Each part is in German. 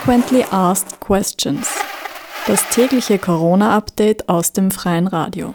Frequently Asked Questions. Das tägliche Corona-Update aus dem freien Radio.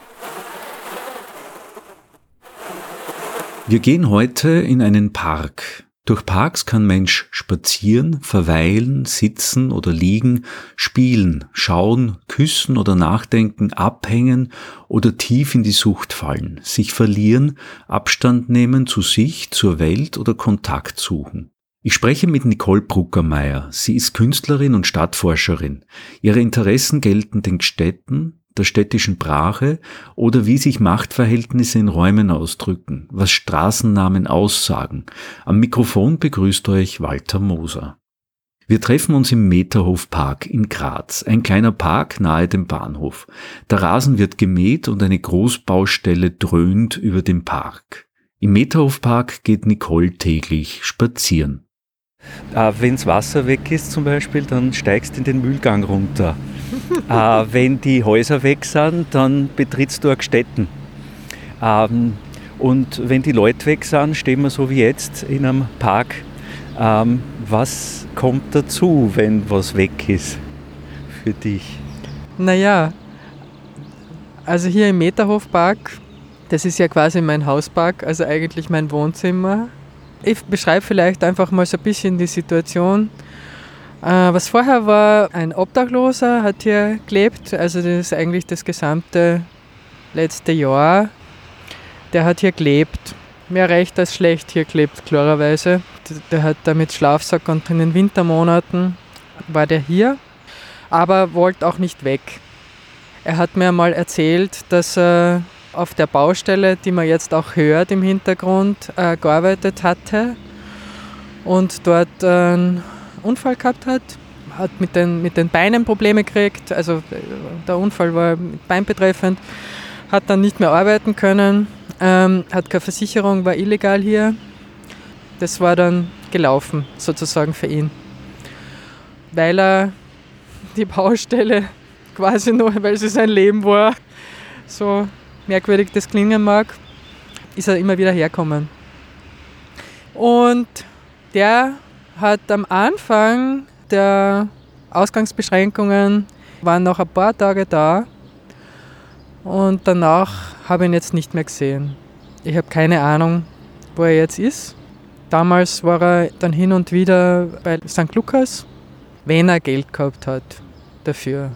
Wir gehen heute in einen Park. Durch Parks kann Mensch spazieren, verweilen, sitzen oder liegen, spielen, schauen, küssen oder nachdenken, abhängen oder tief in die Sucht fallen, sich verlieren, Abstand nehmen zu sich, zur Welt oder Kontakt suchen. Ich spreche mit Nicole Bruckermeier. Sie ist Künstlerin und Stadtforscherin. Ihre Interessen gelten den Städten, der städtischen Brache oder wie sich Machtverhältnisse in Räumen ausdrücken, was Straßennamen aussagen. Am Mikrofon begrüßt euch Walter Moser. Wir treffen uns im Meterhof Park in Graz, ein kleiner Park nahe dem Bahnhof. Der Rasen wird gemäht und eine Großbaustelle dröhnt über dem Park. Im Meterhof Park geht Nicole täglich spazieren. Äh, Wenns Wasser weg ist zum Beispiel, dann steigst du in den Mühlgang runter. äh, wenn die Häuser weg sind, dann betrittst du Städten. Ähm, und wenn die Leute weg sind, stehen wir so wie jetzt in einem Park. Ähm, was kommt dazu, wenn was weg ist für dich? Naja, also hier im Meterhofpark, das ist ja quasi mein Hauspark, also eigentlich mein Wohnzimmer. Ich beschreibe vielleicht einfach mal so ein bisschen die Situation. Äh, was vorher war, ein Obdachloser hat hier gelebt, also das ist eigentlich das gesamte letzte Jahr. Der hat hier gelebt. Mehr recht als schlecht hier gelebt, klarerweise. Der hat da mit Schlafsack und in den Wintermonaten war der hier, aber wollte auch nicht weg. Er hat mir mal erzählt, dass er auf der Baustelle, die man jetzt auch hört im Hintergrund, äh, gearbeitet hatte und dort einen Unfall gehabt hat. Hat mit den, mit den Beinen Probleme gekriegt, also äh, der Unfall war beinbetreffend, hat dann nicht mehr arbeiten können, ähm, hat keine Versicherung, war illegal hier. Das war dann gelaufen, sozusagen für ihn. Weil er die Baustelle quasi nur, weil sie sein Leben war, so merkwürdig das klingen mag, ist er immer wieder herkommen. Und der hat am Anfang der Ausgangsbeschränkungen waren noch ein paar Tage da und danach habe ich ihn jetzt nicht mehr gesehen. Ich habe keine Ahnung, wo er jetzt ist. Damals war er dann hin und wieder bei St. Lukas, wenn er Geld gehabt hat dafür.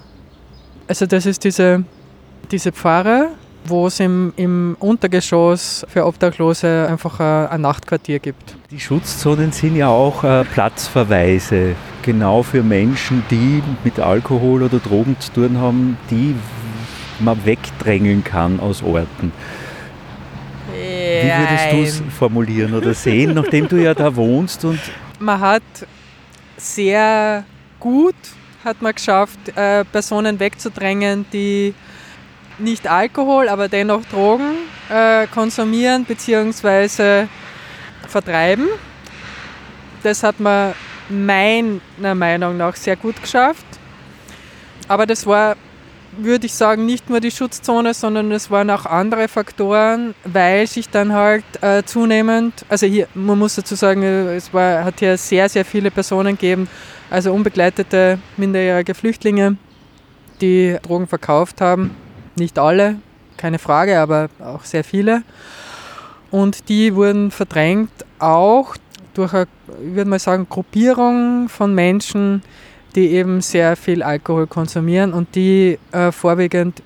Also das ist diese, diese Pfarre, wo es im, im Untergeschoss für Obdachlose einfach ein, ein Nachtquartier gibt. Die Schutzzonen sind ja auch äh, Platzverweise, genau für Menschen, die mit Alkohol oder Drogen zu tun haben, die man wegdrängeln kann aus Orten. Wie würdest du es formulieren oder sehen, nachdem du ja da wohnst? Und man hat sehr gut hat man geschafft, äh, Personen wegzudrängen, die nicht Alkohol, aber dennoch Drogen äh, konsumieren bzw. vertreiben. Das hat man meiner Meinung nach sehr gut geschafft. Aber das war, würde ich sagen, nicht nur die Schutzzone, sondern es waren auch andere Faktoren, weil sich dann halt äh, zunehmend, also hier, man muss dazu sagen, es war, hat hier sehr, sehr viele Personen gegeben, also unbegleitete minderjährige Flüchtlinge, die Drogen verkauft haben nicht alle, keine Frage, aber auch sehr viele. Und die wurden verdrängt auch durch eine, ich würde mal sagen, Gruppierung von Menschen, die eben sehr viel Alkohol konsumieren und die äh, vorwiegend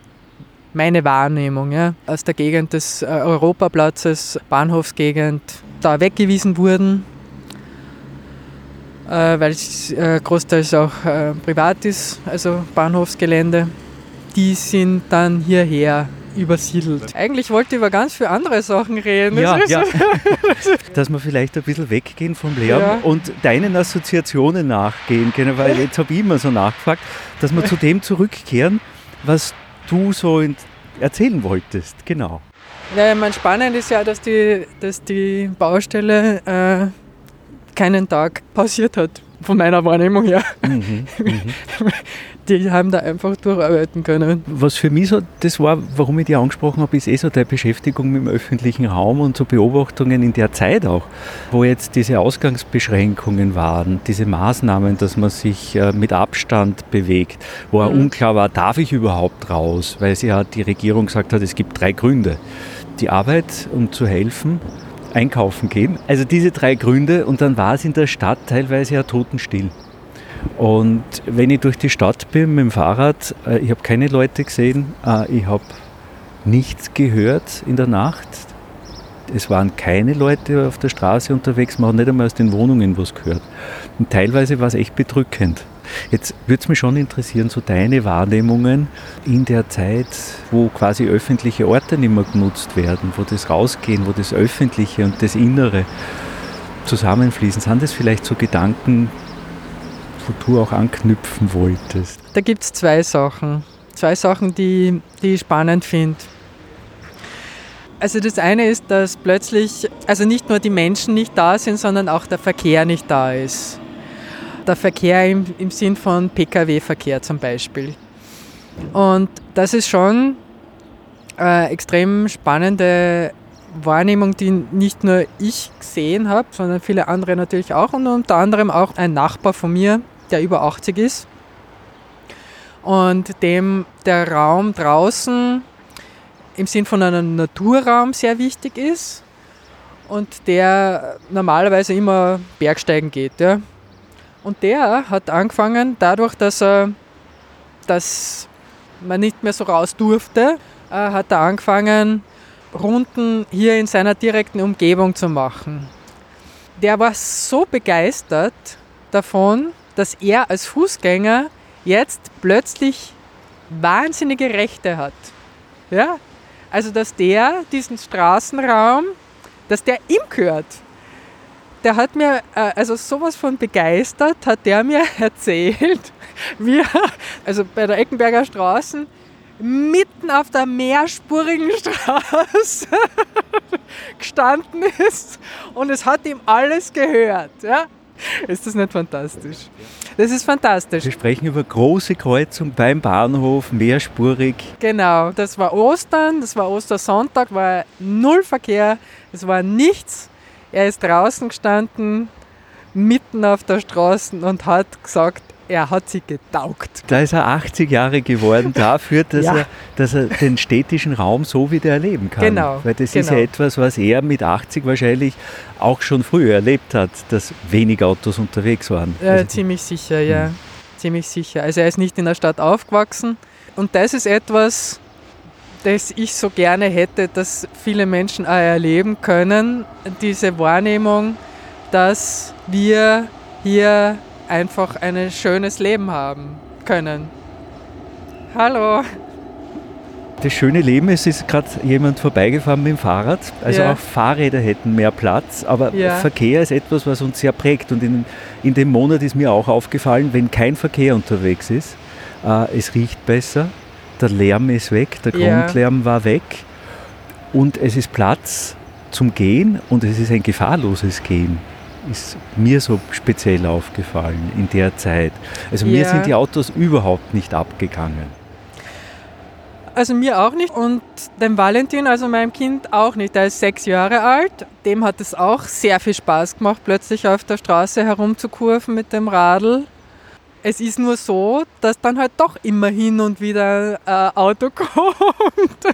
meine Wahrnehmung ja, aus der Gegend des äh, Europaplatzes, Bahnhofsgegend, da weggewiesen wurden, äh, weil es äh, großteils auch äh, privat ist, also Bahnhofsgelände die sind dann hierher übersiedelt. Eigentlich wollte ich über ganz viele andere Sachen reden. Ja, ja. Dass wir vielleicht ein bisschen weggehen vom Lärm ja. und deinen Assoziationen nachgehen können, weil jetzt habe ich immer so nachgefragt, dass wir zu dem zurückkehren, was du so erzählen wolltest. Genau. Ja, ich meine, spannend ist ja, dass die, dass die Baustelle äh, keinen Tag pausiert hat, von meiner Wahrnehmung her. Mhm, mhm. die haben da einfach durcharbeiten können. Was für mich so das war, warum ich die angesprochen habe, ist eh so der Beschäftigung mit dem öffentlichen Raum und so Beobachtungen in der Zeit auch, wo jetzt diese Ausgangsbeschränkungen waren, diese Maßnahmen, dass man sich äh, mit Abstand bewegt, wo mhm. unklar war, darf ich überhaupt raus, weil sie ja die Regierung gesagt hat, es gibt drei Gründe. Die Arbeit, um zu helfen, einkaufen gehen. Also diese drei Gründe und dann war es in der Stadt teilweise ja totenstill. Und wenn ich durch die Stadt bin mit dem Fahrrad, äh, ich habe keine Leute gesehen, äh, ich habe nichts gehört in der Nacht. Es waren keine Leute auf der Straße unterwegs, man hat nicht einmal aus den Wohnungen was gehört. Und teilweise war es echt bedrückend. Jetzt würde es mich schon interessieren, so deine Wahrnehmungen in der Zeit, wo quasi öffentliche Orte nicht mehr genutzt werden, wo das Rausgehen, wo das Öffentliche und das Innere zusammenfließen. Sind das vielleicht so Gedanken, wo du auch anknüpfen wolltest? Da gibt es zwei Sachen. Zwei Sachen, die, die ich spannend finde. Also das eine ist, dass plötzlich, also nicht nur die Menschen nicht da sind, sondern auch der Verkehr nicht da ist. Der Verkehr im, im Sinn von Pkw-Verkehr zum Beispiel. Und das ist schon eine extrem spannende Wahrnehmung, die nicht nur ich gesehen habe, sondern viele andere natürlich auch und unter anderem auch ein Nachbar von mir, der über 80 ist und dem der Raum draußen im Sinn von einem Naturraum sehr wichtig ist und der normalerweise immer Bergsteigen geht. Ja. Und der hat angefangen, dadurch, dass er dass man nicht mehr so raus durfte, äh, hat er angefangen, Runden hier in seiner direkten Umgebung zu machen. Der war so begeistert davon, dass er als Fußgänger jetzt plötzlich wahnsinnige Rechte hat. Ja? Also, dass der diesen Straßenraum, dass der ihm gehört. Der hat mir, äh, also sowas von begeistert, hat der mir erzählt, wie er, also bei der Eckenberger Straßen, mitten auf der mehrspurigen Straße gestanden ist und es hat ihm alles gehört. Ja? Ist das nicht fantastisch? Das ist fantastisch. Wir sprechen über große Kreuzung beim Bahnhof, mehrspurig. Genau, das war Ostern, das war Ostersonntag, war null Verkehr, es war nichts. Er ist draußen gestanden, mitten auf der Straße und hat gesagt, er hat sie getaugt. Da ist er 80 Jahre geworden dafür, dass, ja. er, dass er den städtischen Raum so wieder erleben kann. Genau. Weil das genau. ist ja genau. etwas, was er mit 80 wahrscheinlich auch schon früher erlebt hat, dass wenig Autos unterwegs waren. Ja, also ziemlich sicher, ja. Hm. Ziemlich sicher. Also er ist nicht in der Stadt aufgewachsen. Und das ist etwas, das ich so gerne hätte, dass viele Menschen auch erleben können. Diese Wahrnehmung, dass wir hier einfach ein schönes Leben haben können. Hallo. Das schöne Leben ist, ist gerade jemand vorbeigefahren mit dem Fahrrad. Also ja. auch Fahrräder hätten mehr Platz, aber ja. Verkehr ist etwas, was uns sehr prägt. Und in, in dem Monat ist mir auch aufgefallen, wenn kein Verkehr unterwegs ist, äh, es riecht besser, der Lärm ist weg, der ja. Grundlärm war weg und es ist Platz zum Gehen und es ist ein gefahrloses Gehen ist mir so speziell aufgefallen in der Zeit. Also mir sind die Autos überhaupt nicht abgegangen. Also mir auch nicht und dem Valentin, also meinem Kind auch nicht. Der ist sechs Jahre alt. Dem hat es auch sehr viel Spaß gemacht, plötzlich auf der Straße herumzukurven mit dem Radl. Es ist nur so, dass dann halt doch immer hin und wieder ein äh, Auto kommt.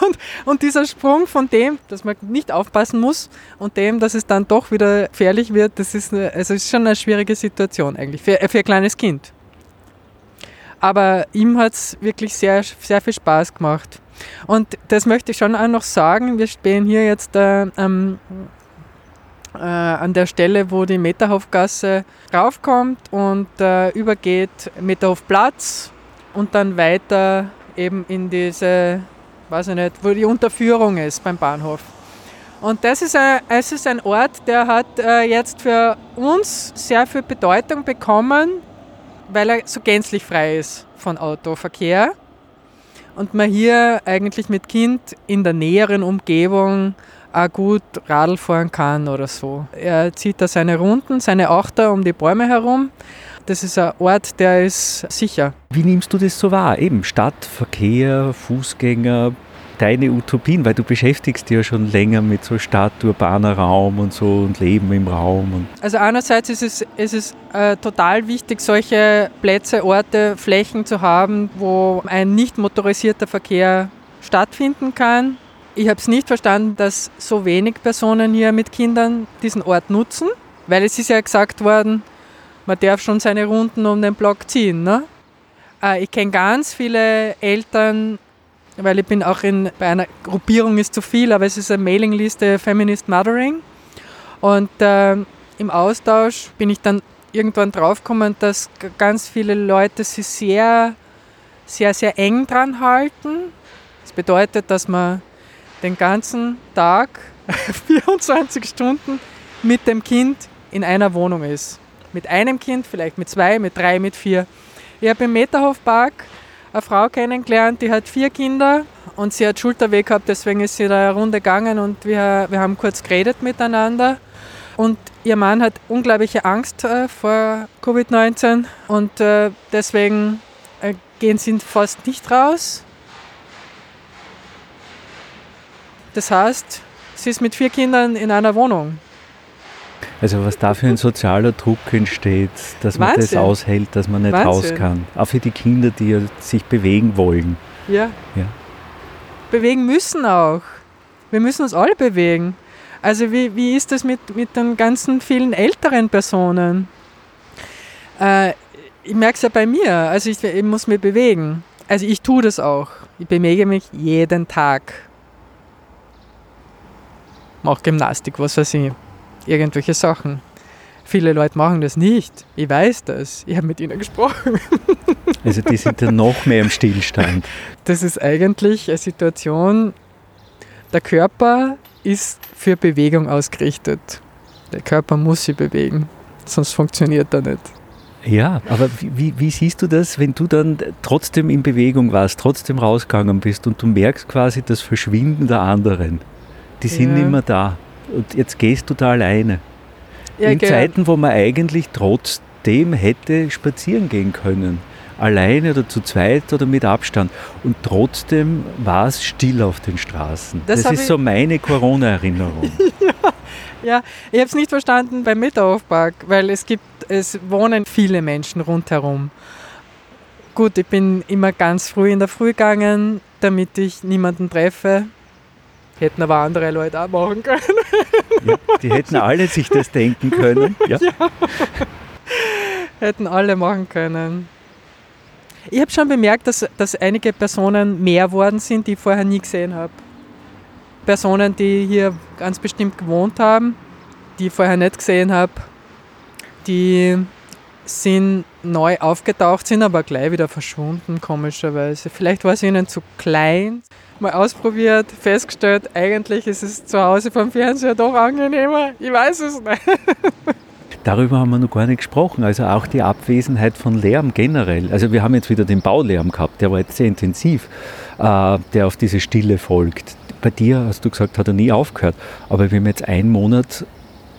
Und, und dieser Sprung von dem, dass man nicht aufpassen muss und dem, dass es dann doch wieder gefährlich wird, das ist, eine, also ist schon eine schwierige Situation eigentlich für, für ein kleines Kind. Aber ihm hat es wirklich sehr, sehr viel Spaß gemacht. Und das möchte ich schon auch noch sagen. Wir stehen hier jetzt äh, ähm, äh, an der Stelle, wo die Meterhofgasse raufkommt und äh, übergeht Meterhofplatz und dann weiter eben in diese, weiß ich nicht, wo die Unterführung ist beim Bahnhof. Und das ist ein, es ist ein Ort, der hat äh, jetzt für uns sehr viel Bedeutung bekommen, weil er so gänzlich frei ist von Autoverkehr und man hier eigentlich mit Kind in der näheren Umgebung auch gut Radl fahren kann oder so. Er zieht da seine Runden, seine Achter um die Bäume herum das ist ein Ort, der ist sicher. Wie nimmst du das so wahr? Eben Stadt, Verkehr, Fußgänger, deine Utopien, weil du beschäftigst dich ja schon länger mit so Stadt, urbaner Raum und so und Leben im Raum. Also einerseits ist es, ist es äh, total wichtig, solche Plätze, Orte, Flächen zu haben, wo ein nicht motorisierter Verkehr stattfinden kann. Ich habe es nicht verstanden, dass so wenig Personen hier mit Kindern diesen Ort nutzen, weil es ist ja gesagt worden, man darf schon seine Runden um den Block ziehen. Ne? Äh, ich kenne ganz viele Eltern, weil ich bin auch in, bei einer Gruppierung ist zu viel, aber es ist eine Mailingliste Feminist Mothering. Und äh, im Austausch bin ich dann irgendwann draufgekommen, dass ganz viele Leute sich sehr, sehr, sehr eng dran halten. Das bedeutet, dass man den ganzen Tag, 24 Stunden, mit dem Kind in einer Wohnung ist. Mit einem Kind, vielleicht mit zwei, mit drei, mit vier. Ich habe im Meterhofpark eine Frau kennengelernt, die hat vier Kinder und sie hat Schulterweh gehabt, deswegen ist sie da eine Runde gegangen und wir, wir haben kurz geredet miteinander. Und ihr Mann hat unglaubliche Angst äh, vor Covid-19 und äh, deswegen äh, gehen sie fast nicht raus. Das heißt, sie ist mit vier Kindern in einer Wohnung. Also was da für ein sozialer Druck entsteht, dass man Wahnsinn. das aushält, dass man nicht Wahnsinn. raus kann. Auch für die Kinder, die sich bewegen wollen. Ja. ja. Bewegen müssen auch. Wir müssen uns alle bewegen. Also wie, wie ist das mit, mit den ganzen vielen älteren Personen? Äh, ich merke es ja bei mir. Also ich, ich muss mich bewegen. Also ich tue das auch. Ich bewege mich jeden Tag. Mache Gymnastik, was weiß ich irgendwelche Sachen. Viele Leute machen das nicht. Ich weiß das. Ich habe mit ihnen gesprochen. Also die sind dann noch mehr im Stillstand. Das ist eigentlich eine Situation, der Körper ist für Bewegung ausgerichtet. Der Körper muss sich bewegen, sonst funktioniert er nicht. Ja, aber wie, wie, siehst du das, wenn du dann trotzdem in Bewegung warst, trotzdem rausgegangen bist und du merkst quasi das Verschwinden der anderen? Die sind ja. nicht mehr da und jetzt gehst du da alleine. Ja, in genau. Zeiten, wo man eigentlich trotzdem hätte spazieren gehen können. Alleine oder zu zweit oder mit Abstand. Und trotzdem war es still auf den Straßen. Das, das ist so meine Corona-Erinnerung. ja, ja, ich habe es nicht verstanden beim Mitteraufpark, weil es gibt, es wohnen viele Menschen rundherum. Gut, ich bin immer ganz früh in der Früh gegangen, damit ich niemanden treffe. Hätten aber andere Leute auch machen können. Ja, die hätten alle sich das denken können. Ja. ja. Hätten alle machen können. Ich habe schon bemerkt, dass, dass einige Personen mehr worden sind, die ich vorher nie gesehen habe. Personen, die hier ganz bestimmt gewohnt haben, die ich vorher nicht gesehen habe, die sind neu aufgetaucht, sind aber gleich wieder verschwunden, komischerweise. Vielleicht war es ihnen zu klein mal ausprobiert, festgestellt, eigentlich ist es zu Hause vom Fernseher doch angenehmer. Ich weiß es nicht. Darüber haben wir noch gar nicht gesprochen. Also auch die Abwesenheit von Lärm generell. Also wir haben jetzt wieder den Baulärm gehabt, der war jetzt sehr intensiv, äh, der auf diese Stille folgt. Bei dir hast du gesagt, hat er nie aufgehört. Aber wir haben jetzt einen Monat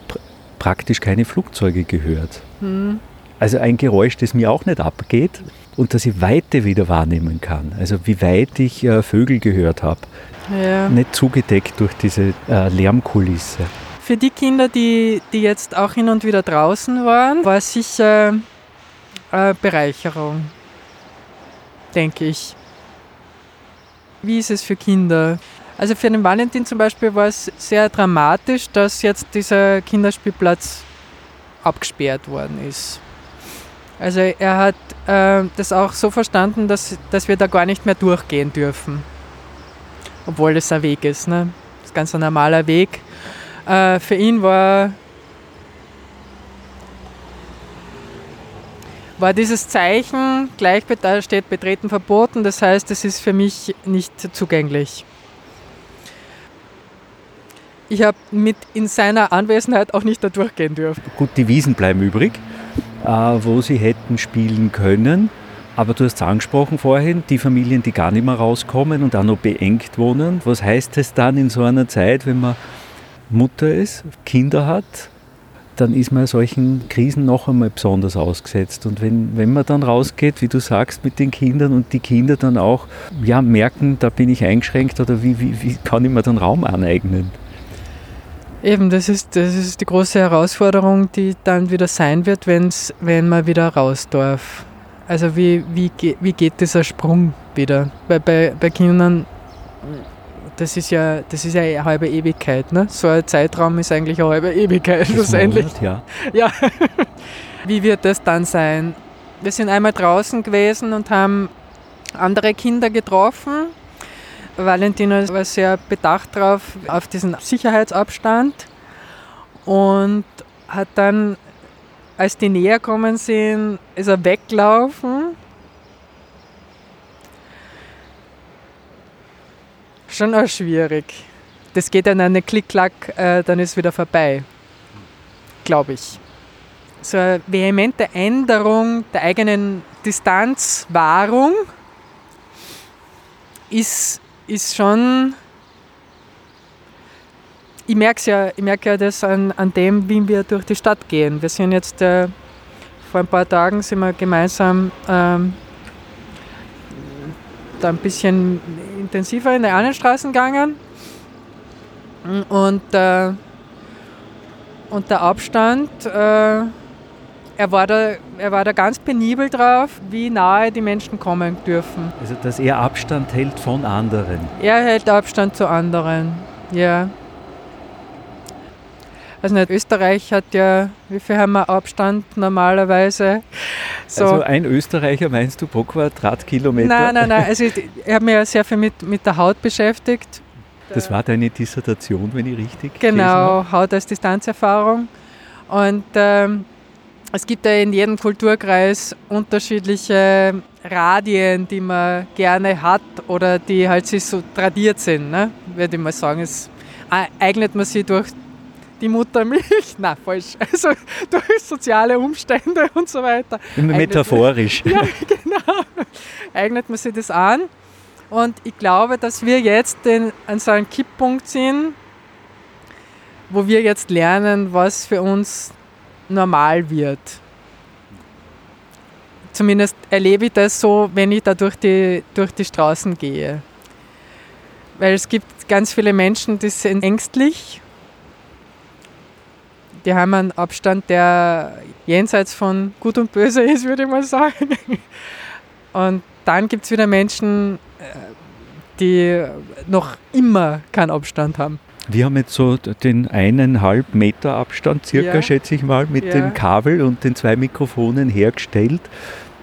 pr praktisch keine Flugzeuge gehört. Hm. Also ein Geräusch, das mir auch nicht abgeht und dass ich Weite wieder wahrnehmen kann. Also wie weit ich äh, Vögel gehört habe. Ja. Nicht zugedeckt durch diese äh, Lärmkulisse. Für die Kinder, die, die jetzt auch hin und wieder draußen waren, war es sicher äh, Bereicherung, denke ich. Wie ist es für Kinder? Also für den Valentin zum Beispiel war es sehr dramatisch, dass jetzt dieser Kinderspielplatz abgesperrt worden ist. Also er hat äh, das auch so verstanden, dass, dass wir da gar nicht mehr durchgehen dürfen. Obwohl das ein Weg ist. Ne? Das ist ganz ein normaler Weg. Äh, für ihn war, war dieses Zeichen, gleich da steht Betreten verboten, das heißt, es ist für mich nicht zugänglich. Ich habe mit in seiner Anwesenheit auch nicht da durchgehen dürfen. Gut, die Wiesen bleiben übrig. Äh, wo sie hätten spielen können. Aber du hast es angesprochen vorhin, die Familien, die gar nicht mehr rauskommen und auch noch beengt wohnen. Was heißt es dann in so einer Zeit, wenn man Mutter ist, Kinder hat, dann ist man solchen Krisen noch einmal besonders ausgesetzt. Und wenn, wenn man dann rausgeht, wie du sagst, mit den Kindern und die Kinder dann auch ja, merken, da bin ich eingeschränkt oder wie, wie, wie kann ich mir dann Raum aneignen? Eben, das ist, das ist die große Herausforderung, die dann wieder sein wird, wenn's, wenn man wieder raus darf. Also wie, wie, wie geht dieser Sprung wieder? Weil bei, bei Kindern das ist ja, das ist ja eine halbe Ewigkeit. Ne? So ein Zeitraum ist eigentlich eine halbe Ewigkeit schlussendlich. ja. ja. Wie wird das dann sein? Wir sind einmal draußen gewesen und haben andere Kinder getroffen. Valentina war sehr bedacht darauf, auf diesen Sicherheitsabstand und hat dann, als die näher kommen sind, ist er weglaufen schon auch schwierig. Das geht dann eine Klick-Klack, äh, dann ist wieder vorbei. Glaube ich. So eine vehemente Änderung der eigenen Distanzwahrung ist, ist schon. Ich merke ja, ich ja das an, an dem, wie wir durch die Stadt gehen. Wir sind jetzt äh, vor ein paar Tagen sind wir gemeinsam ähm, da ein bisschen intensiver in die anderen Straßen gegangen. Und, äh, und der Abstand, äh, er, war da, er war da ganz penibel drauf, wie nahe die Menschen kommen dürfen. Also, dass er Abstand hält von anderen. Er hält Abstand zu anderen, ja. Also nicht, Österreich hat ja, wie viel haben wir Abstand normalerweise? So. Also ein Österreicher meinst du pro Quadratkilometer? Nein, nein, nein. Also ich, ich habe mich ja sehr viel mit, mit der Haut beschäftigt. Das war deine Dissertation, wenn ich richtig Genau, Haut als Distanzerfahrung. Und ähm, es gibt ja in jedem Kulturkreis unterschiedliche Radien, die man gerne hat oder die halt sich so tradiert sind, ne? würde ich mal sagen. Es eignet man sich durch die Muttermilch, na falsch, also durch soziale Umstände und so weiter. Immer metaphorisch. ja, genau. Eignet man sich das an. Und ich glaube, dass wir jetzt den, an so einem Kipppunkt sind, wo wir jetzt lernen, was für uns normal wird. Zumindest erlebe ich das so, wenn ich da durch die, durch die Straßen gehe. Weil es gibt ganz viele Menschen, die sind ängstlich die haben einen Abstand, der jenseits von Gut und Böse ist, würde ich mal sagen. Und dann gibt es wieder Menschen, äh, die noch immer keinen Abstand haben. Wir haben jetzt so den eineinhalb Meter Abstand, circa, ja. schätze ich mal, mit ja. dem Kabel und den zwei Mikrofonen hergestellt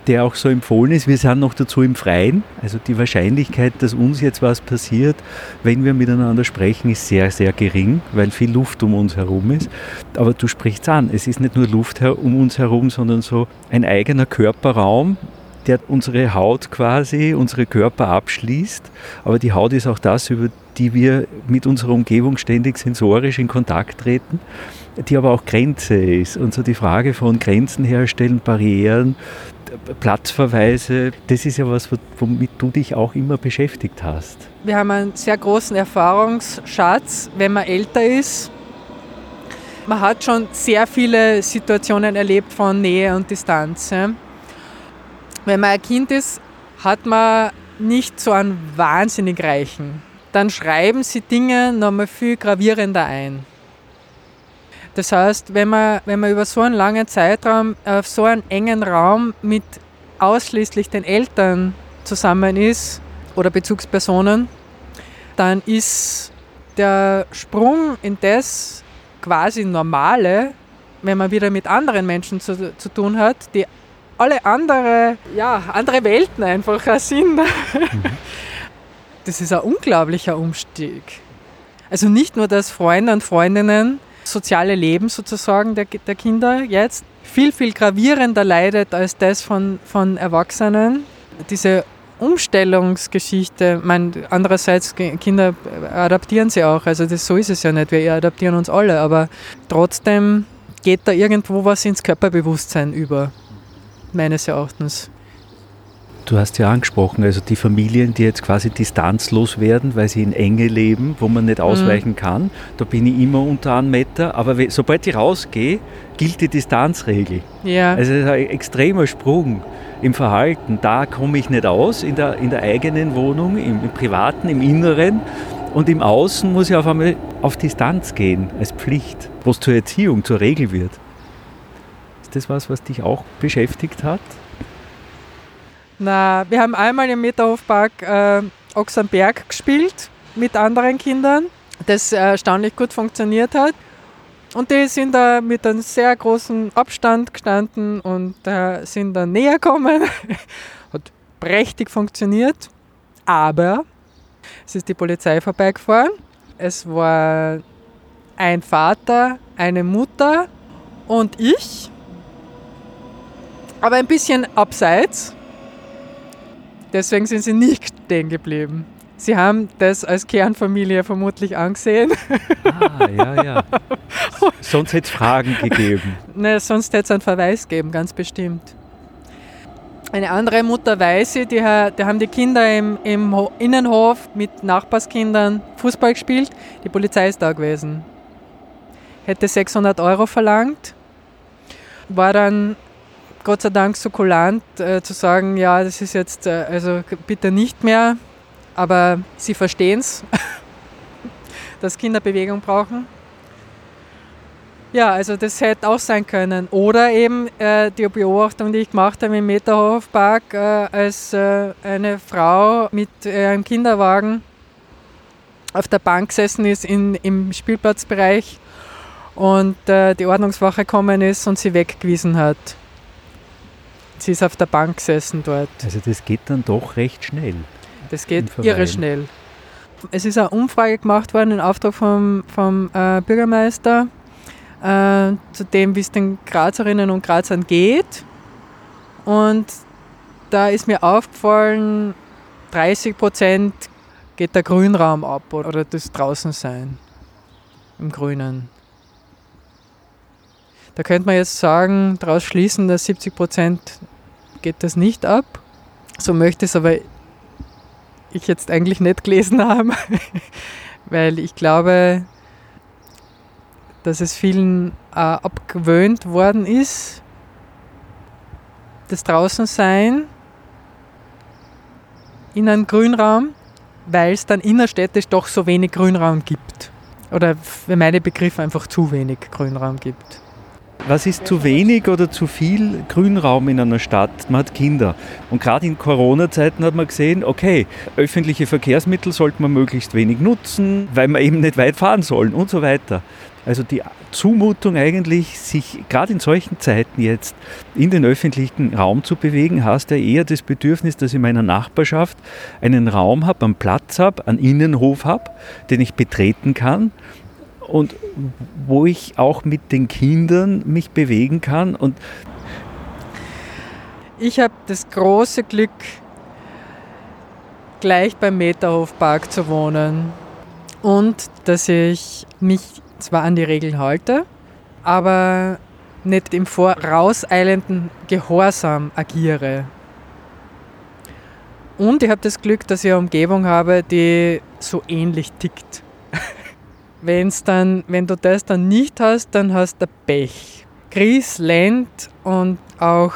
der auch so empfohlen ist. Wir sind noch dazu im Freien. Also die Wahrscheinlichkeit, dass uns jetzt was passiert, wenn wir miteinander sprechen, ist sehr, sehr gering, weil viel Luft um uns herum ist. Aber du sprichst an, es ist nicht nur Luft um uns herum, sondern so ein eigener Körperraum, der unsere Haut quasi, unsere Körper abschließt. Aber die Haut ist auch das, über die wir mit unserer Umgebung ständig sensorisch in Kontakt treten, die aber auch Grenze ist. Und so die Frage von Grenzen herstellen, Barrieren, Platzverweise, das ist ja was, womit du dich auch immer beschäftigt hast. Wir haben einen sehr großen Erfahrungsschatz, wenn man älter ist. Man hat schon sehr viele Situationen erlebt von Nähe und Distanz. Wenn man ein Kind ist, hat man nicht so einen wahnsinnig reichen. Dann schreiben sie Dinge nochmal viel gravierender ein. Das heißt, wenn man, wenn man über so einen langen Zeitraum auf so einen engen Raum mit ausschließlich den Eltern zusammen ist oder Bezugspersonen, dann ist der Sprung in das quasi Normale, wenn man wieder mit anderen Menschen zu, zu tun hat, die alle andere, ja, andere Welten einfach sind. Mhm. Das ist ein unglaublicher Umstieg. Also nicht nur, dass Freunde und Freundinnen soziale Leben sozusagen der, der Kinder jetzt viel, viel gravierender leidet als das von, von Erwachsenen. Diese Umstellungsgeschichte, mein, andererseits Kinder adaptieren sie auch, also das, so ist es ja nicht, wir adaptieren uns alle, aber trotzdem geht da irgendwo was ins Körperbewusstsein über, meines Erachtens. Du hast ja angesprochen, also die Familien, die jetzt quasi distanzlos werden, weil sie in Enge leben, wo man nicht mhm. ausweichen mhm. kann. Da bin ich immer unter einem Meter. Aber sobald ich rausgehe, gilt die Distanzregel. Ja. Also es ist ein extremer Sprung im Verhalten. Da komme ich nicht aus, in der, in der eigenen Wohnung, im, im Privaten, im Inneren. Und im Außen muss ich auf einmal auf Distanz gehen, als Pflicht, was zur Erziehung, zur Regel wird. Ist das was, was dich auch beschäftigt hat? Na, wir haben einmal im Meterhofpark äh, Ochsenberg gespielt mit anderen Kindern, das erstaunlich gut funktioniert hat. Und die sind da mit einem sehr großen Abstand gestanden und äh, sind dann näher gekommen. hat prächtig funktioniert. Aber es ist die Polizei vorbeigefahren. Es war ein Vater, eine Mutter und ich. Aber ein bisschen abseits. Deswegen sind sie nicht stehen geblieben. Sie haben das als Kernfamilie vermutlich angesehen. Ah, ja, ja. sonst hätte es Fragen gegeben. Ne, sonst hätte es einen Verweis gegeben, ganz bestimmt. Eine andere Mutter weiß ich, die, die haben die Kinder im, im Innenhof mit Nachbarskindern Fußball gespielt. Die Polizei ist da gewesen. Hätte 600 Euro verlangt. War dann Gott sei Dank so kulant äh, zu sagen, ja, das ist jetzt, äh, also bitte nicht mehr, aber sie verstehen es, dass Kinder Bewegung brauchen. Ja, also das hätte auch sein können. Oder eben äh, die Beobachtung, die ich gemacht habe im Meterhofpark, äh, als äh, eine Frau mit äh, einem Kinderwagen auf der Bank gesessen ist in, im Spielplatzbereich und die Ordnungswache gekommen ist und sie weggewiesen hat. Sie ist auf der Bank gesessen dort. Also das geht dann doch recht schnell. Das geht irre schnell. Es ist eine Umfrage gemacht worden in Auftrag vom, vom äh, Bürgermeister äh, zu dem, wie es den Grazerinnen und Grazern geht. Und da ist mir aufgefallen, 30 Prozent geht der Grünraum ab oder das Draußensein im Grünen. Da könnte man jetzt sagen, daraus schließen, dass 70 Prozent geht das nicht ab. So möchte es aber ich jetzt eigentlich nicht gelesen haben, weil ich glaube, dass es vielen äh, abgewöhnt worden ist, das Draußensein in einem Grünraum, weil es dann innerstädtisch doch so wenig Grünraum gibt. Oder für meine Begriffe einfach zu wenig Grünraum gibt. Was ist zu wenig oder zu viel Grünraum in einer Stadt? Man hat Kinder. Und gerade in Corona-Zeiten hat man gesehen, okay, öffentliche Verkehrsmittel sollte man möglichst wenig nutzen, weil man eben nicht weit fahren sollen und so weiter. Also die Zumutung eigentlich, sich gerade in solchen Zeiten jetzt in den öffentlichen Raum zu bewegen, hast ja eher das Bedürfnis, dass ich in meiner Nachbarschaft einen Raum habe, einen Platz habe, einen Innenhof habe, den ich betreten kann und wo ich auch mit den Kindern mich bewegen kann. Und ich habe das große Glück, gleich beim Meterhofpark zu wohnen und dass ich mich zwar an die Regeln halte, aber nicht im vorauseilenden Gehorsam agiere. Und ich habe das Glück, dass ich eine Umgebung habe, die so ähnlich tickt. Wenn's dann, wenn du das dann nicht hast, dann hast du Pech. Gries, Land und auch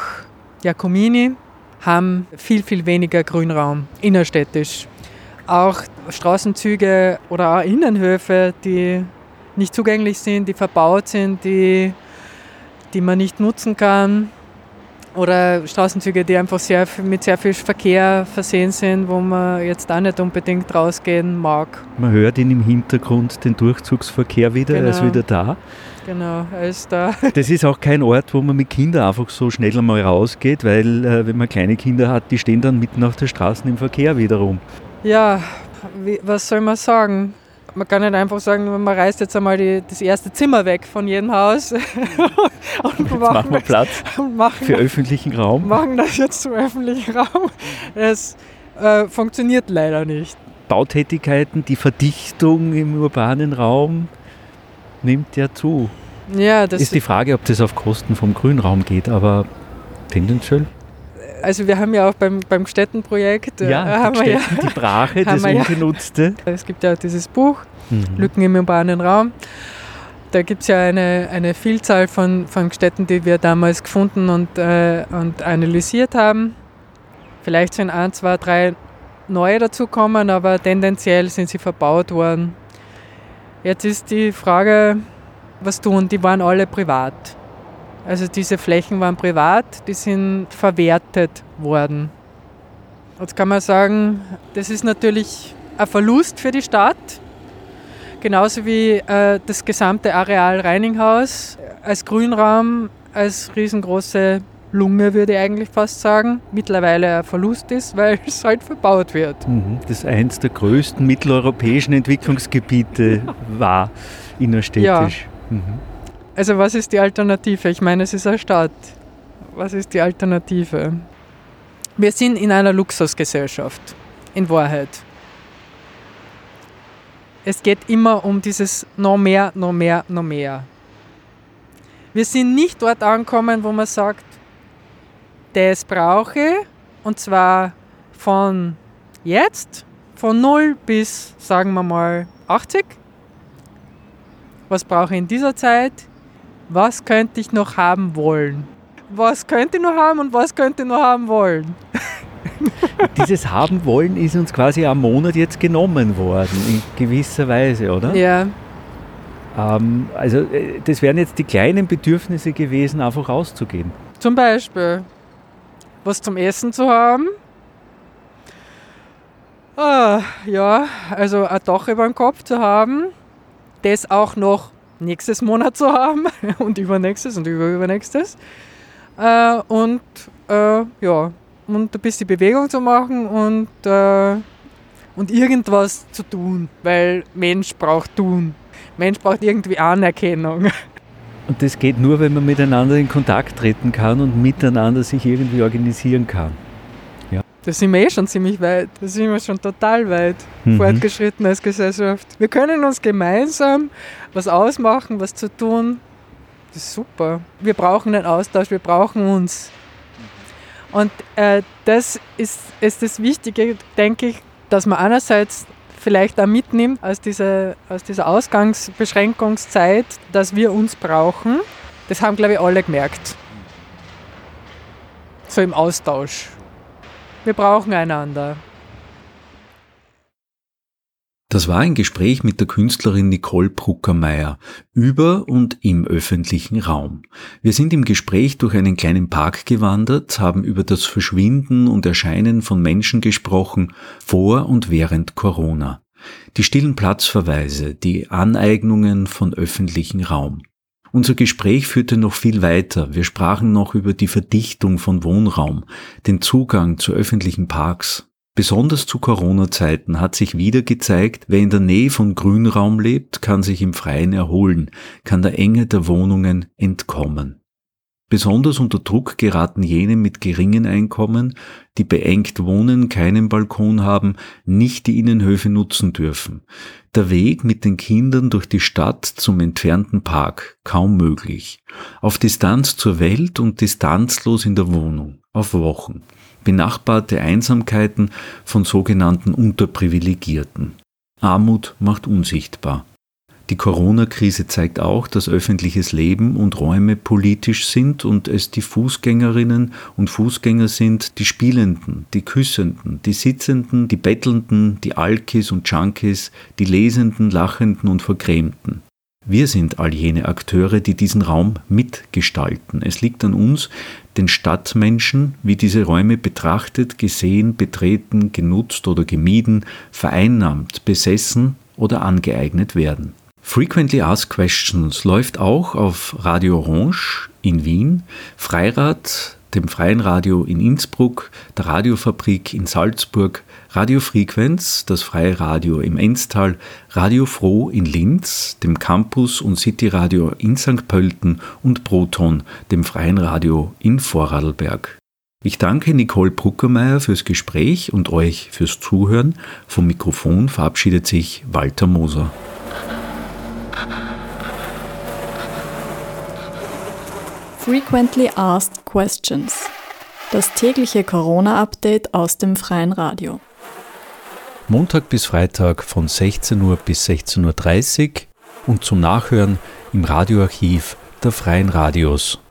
Giacomini haben viel, viel weniger Grünraum innerstädtisch. Auch Straßenzüge oder auch Innenhöfe, die nicht zugänglich sind, die verbaut sind, die, die man nicht nutzen kann. Oder Straßenzüge, die einfach sehr, mit sehr viel Verkehr versehen sind, wo man jetzt auch nicht unbedingt rausgehen mag. Man hört ihn im Hintergrund den Durchzugsverkehr wieder, genau. er ist genau. wieder da. Genau, er ist da. Das ist auch kein Ort, wo man mit Kindern einfach so schnell einmal rausgeht, weil äh, wenn man kleine Kinder hat, die stehen dann mitten auf der Straße im Verkehr wiederum. Ja, wie, was soll man sagen? Man kann nicht einfach sagen, man reißt jetzt einmal die, das erste Zimmer weg von jedem Haus. und jetzt machen wir Platz machen, für öffentlichen Raum. Machen das jetzt zum öffentlichen Raum. Es äh, funktioniert leider nicht. Bautätigkeiten, die Verdichtung im urbanen Raum nimmt ja zu. Ja, das ist die Frage, ob das auf Kosten vom Grünraum geht, aber tendenziell also wir haben ja auch beim, beim Städtenprojekt, äh, ja, haben wir ja, die Brache, das Ungenutzte. Ja, es gibt ja dieses Buch, mhm. Lücken im urbanen Raum. Da gibt es ja eine, eine Vielzahl von, von Städten, die wir damals gefunden und, äh, und analysiert haben. Vielleicht sind ein, zwei, drei neue dazukommen, aber tendenziell sind sie verbaut worden. Jetzt ist die Frage, was tun? Die waren alle privat. Also diese Flächen waren privat, die sind verwertet worden. Jetzt kann man sagen, das ist natürlich ein Verlust für die Stadt, genauso wie äh, das gesamte Areal Reininghaus als Grünraum, als riesengroße Lunge, würde ich eigentlich fast sagen, mittlerweile ein Verlust ist, weil es halt verbaut wird. Mhm. Das eins der größten mitteleuropäischen Entwicklungsgebiete war innerstädtisch. Ja. Mhm. Also was ist die Alternative? Ich meine, es ist eine Stadt. Was ist die Alternative? Wir sind in einer Luxusgesellschaft, in Wahrheit. Es geht immer um dieses noch mehr, noch mehr, noch mehr. Wir sind nicht dort angekommen, wo man sagt, das brauche und zwar von jetzt, von 0 bis, sagen wir mal, 80. Was brauche ich in dieser Zeit? Was könnte ich noch haben wollen? Was könnte ich noch haben und was könnte ich noch haben wollen? Dieses haben wollen ist uns quasi am Monat jetzt genommen worden, in gewisser Weise, oder? Ja. Ähm, also äh, das wären jetzt die kleinen Bedürfnisse gewesen, einfach rauszugehen. Zum Beispiel was zum Essen zu haben. Ah, ja, also ein Dach über dem Kopf zu haben, das auch noch nächstes Monat zu haben und übernächstes und überübernächstes. Äh, und äh, ja, und ein bisschen Bewegung zu machen und, äh, und irgendwas zu tun, weil Mensch braucht tun. Mensch braucht irgendwie Anerkennung. Und das geht nur, wenn man miteinander in Kontakt treten kann und miteinander sich irgendwie organisieren kann. Da sind wir eh schon ziemlich weit. Da sind wir schon total weit mhm. fortgeschritten als Gesellschaft. Wir können uns gemeinsam was ausmachen, was zu tun. Das ist super. Wir brauchen einen Austausch, wir brauchen uns. Und äh, das ist, ist das Wichtige, denke ich, dass man einerseits vielleicht auch mitnimmt aus dieser, aus dieser Ausgangsbeschränkungszeit, dass wir uns brauchen. Das haben, glaube ich, alle gemerkt. So im Austausch. Wir brauchen einander. Das war ein Gespräch mit der Künstlerin Nicole Bruckermeier über und im öffentlichen Raum. Wir sind im Gespräch durch einen kleinen Park gewandert, haben über das Verschwinden und Erscheinen von Menschen gesprochen, vor und während Corona. Die stillen Platzverweise, die Aneignungen von öffentlichen Raum. Unser Gespräch führte noch viel weiter. Wir sprachen noch über die Verdichtung von Wohnraum, den Zugang zu öffentlichen Parks. Besonders zu Corona-Zeiten hat sich wieder gezeigt, wer in der Nähe von Grünraum lebt, kann sich im Freien erholen, kann der Enge der Wohnungen entkommen. Besonders unter Druck geraten jene mit geringen Einkommen, die beengt wohnen, keinen Balkon haben, nicht die Innenhöfe nutzen dürfen. Der Weg mit den Kindern durch die Stadt zum entfernten Park kaum möglich. Auf Distanz zur Welt und distanzlos in der Wohnung, auf Wochen. Benachbarte Einsamkeiten von sogenannten Unterprivilegierten. Armut macht unsichtbar. Die Corona-Krise zeigt auch, dass öffentliches Leben und Räume politisch sind und es die Fußgängerinnen und Fußgänger sind, die Spielenden, die Küssenden, die Sitzenden, die Bettelnden, die Alkis und Junkies, die Lesenden, Lachenden und Vergrämten. Wir sind all jene Akteure, die diesen Raum mitgestalten. Es liegt an uns, den Stadtmenschen, wie diese Räume betrachtet, gesehen, betreten, genutzt oder gemieden, vereinnahmt, besessen oder angeeignet werden. Frequently Asked Questions läuft auch auf Radio Orange in Wien, Freirad, dem Freien Radio in Innsbruck, der Radiofabrik in Salzburg, Radio Frequenz, das Freie Radio im Enstal, Radio Froh in Linz, dem Campus und City Radio in St. Pölten und Proton, dem Freien Radio in Vorarlberg. Ich danke Nicole Bruckermeier fürs Gespräch und euch fürs Zuhören. Vom Mikrofon verabschiedet sich Walter Moser. Frequently Asked Questions. Das tägliche Corona-Update aus dem freien Radio. Montag bis Freitag von 16 Uhr bis 16.30 Uhr und zum Nachhören im Radioarchiv der freien Radios.